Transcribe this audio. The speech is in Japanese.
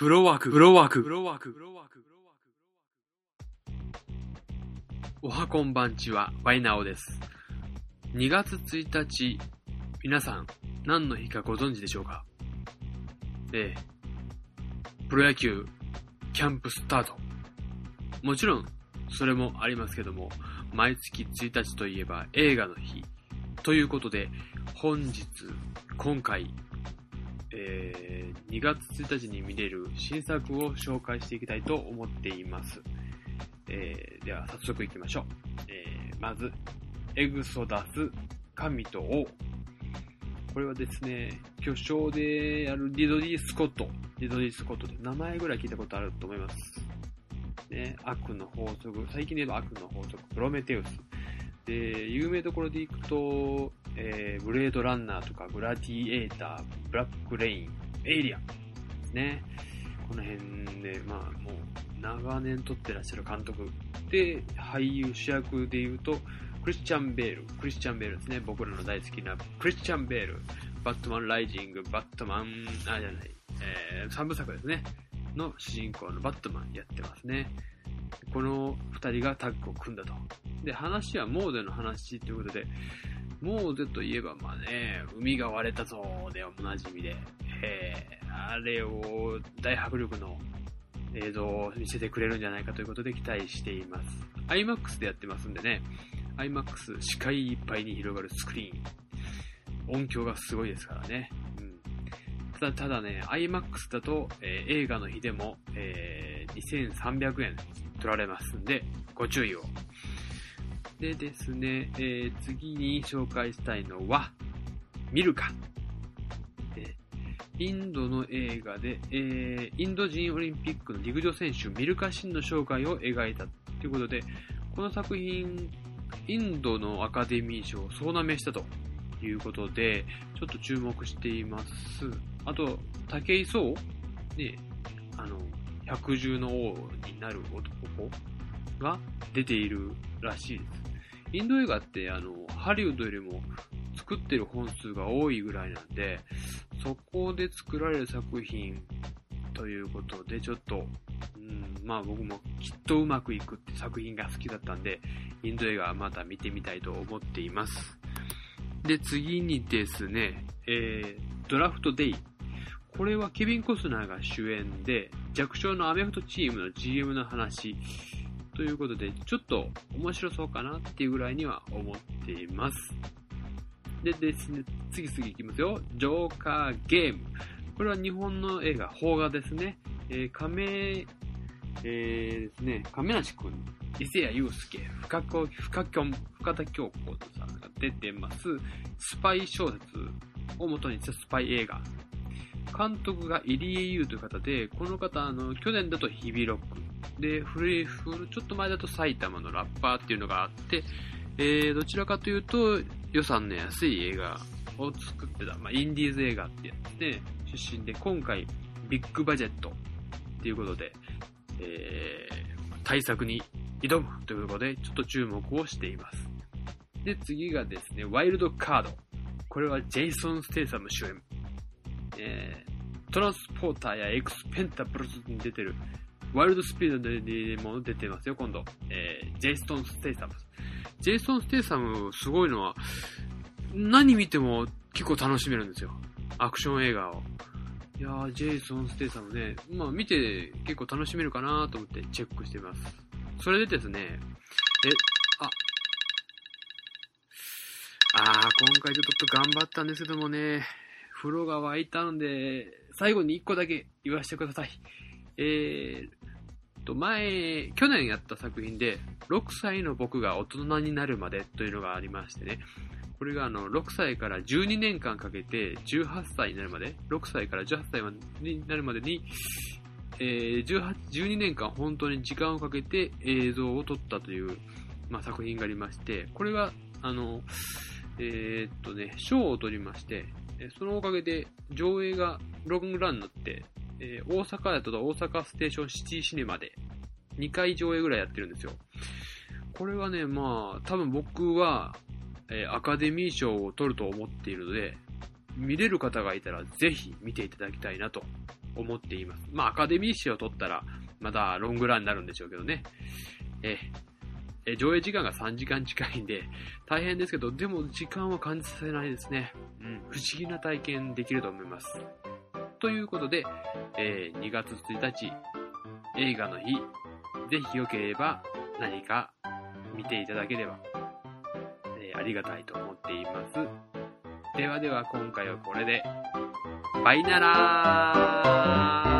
フロワーク、フロワーク、フロワーク、フロワーク。おはこんばんちは、ワイナオです。2月1日、皆さん、何の日かご存知でしょうか？ええ、プロ野球、キャンプスタート。もちろん、それもありますけども、毎月1日といえば映画の日。ということで、本日、今回、えー、2月1日に見れる新作を紹介していきたいと思っています。えー、では早速行きましょう。えー、まず、エグソダス、神と王。これはですね、巨匠であるリドリー・スコット。リドリー・スコットで名前ぐらい聞いたことあると思います。ね、悪の法則、最近で言えば悪の法則、プロメテウス。で、有名どころで行くと、えー、ブレードランナーとか、グラディエーター、ブラックレイン、エイリアンですね。この辺で、まあ、もう、長年撮ってらっしゃる監督。で、俳優主役で言うと、クリスチャン・ベール。クリスチャン・ベールですね。僕らの大好きなクリスチャン・ベール。バットマン・ライジング、バットマン、あ、じゃない、えー、三部作ですね。の主人公のバットマンやってますね。この二人がタッグを組んだと。で、話はモーゼの話ということで、モーゼといえばまあね、海が割れたぞでおなじみで、えー、あれを大迫力の映像を見せてくれるんじゃないかということで期待しています。IMAX でやってますんでね、IMAX 視界いっぱいに広がるスクリーン。音響がすごいですからね。ただ、ただね、IMAX だと、えー映画の日でも、えー2300円取られますんで、ご注意を。でですね、えー次に紹介したいのは、ミルカ。インドの映画で、えーインド人オリンピックの陸上選手、ミルカ・シンの紹介を描いたということで、この作品、インドのアカデミー賞を総なめしたということで、ちょっと注目しています。あと、武井壮ね、あの、百獣の王になる男が出ているらしいです。インド映画って、あの、ハリウッドよりも作ってる本数が多いぐらいなんで、そこで作られる作品ということで、ちょっと、うん、まあ僕もきっとうまくいくって作品が好きだったんで、インド映画はまた見てみたいと思っています。で、次にですね、えー、ドラフトデイ。これはケビン・コスナーが主演で、弱小のアメフトチームの GM の話ということで、ちょっと面白そうかなっていうぐらいには思っています。でですね、次々いきますよ。ジョーカーゲーム。これは日本の映画、邦画ですね。えー、亀、えー、ですね、亀梨くん、伊勢谷友介、深子、深きょん、深田京子さんが出てます、スパイ小説を元にしたスパイ映画。監督が入江優という方で、この方、あの、去年だとヒビロック。で、古い、古ちょっと前だと埼玉のラッパーっていうのがあって、えー、どちらかというと、予算の安い映画を作ってた、まあ、インディーズ映画ってやつで、出身で、今回、ビッグバジェットっていうことで、えー、対策に挑むということで、ちょっと注目をしています。で、次がですね、ワイルドカード。これはジェイソン・ステイサム主演。えー、トランスポーターやエクスペンタブルズに出てる、ワイルドスピードでも出てますよ、今度。えー、ジェイソン・ステイサム。ジェイソン・ステイサム、すごいのは、何見ても結構楽しめるんですよ。アクション映画を。いやー、ジェイソン・ステイサムね、まあ見て結構楽しめるかなと思ってチェックしてます。それでですね、え、あ、あー、今回ちょっと頑張ったんですけどもね、風呂が沸いたので、最後に1個だけ言わせてください。えーと、前、去年やった作品で、6歳の僕が大人になるまでというのがありましてね、これがあの、6歳から12年間かけて、18歳になるまで、6歳から18歳になるまでに、えー、18 12年間本当に時間をかけて映像を撮ったという、まあ、作品がありまして、これが、あの、えーっとね、賞を取りまして、そのおかげで上映がロングランになって、えー大阪だと大阪ステーションシティシネマで2回上映ぐらいやってるんですよ。これはね、まあ、多分僕は、えーアカデミー賞を取ると思っているので、見れる方がいたらぜひ見ていただきたいなと思っています。まあアカデミー賞を取ったらまだロングランになるんでしょうけどね。ええ上映時間が3時間近いんで大変ですけど、でも時間は感じさせないですね。うん、不思議な体験できると思います。ということで、えー、2月1日映画の日、ぜひよければ何か見ていただければ、えー、ありがたいと思っています。ではでは今回はこれで、バイナラー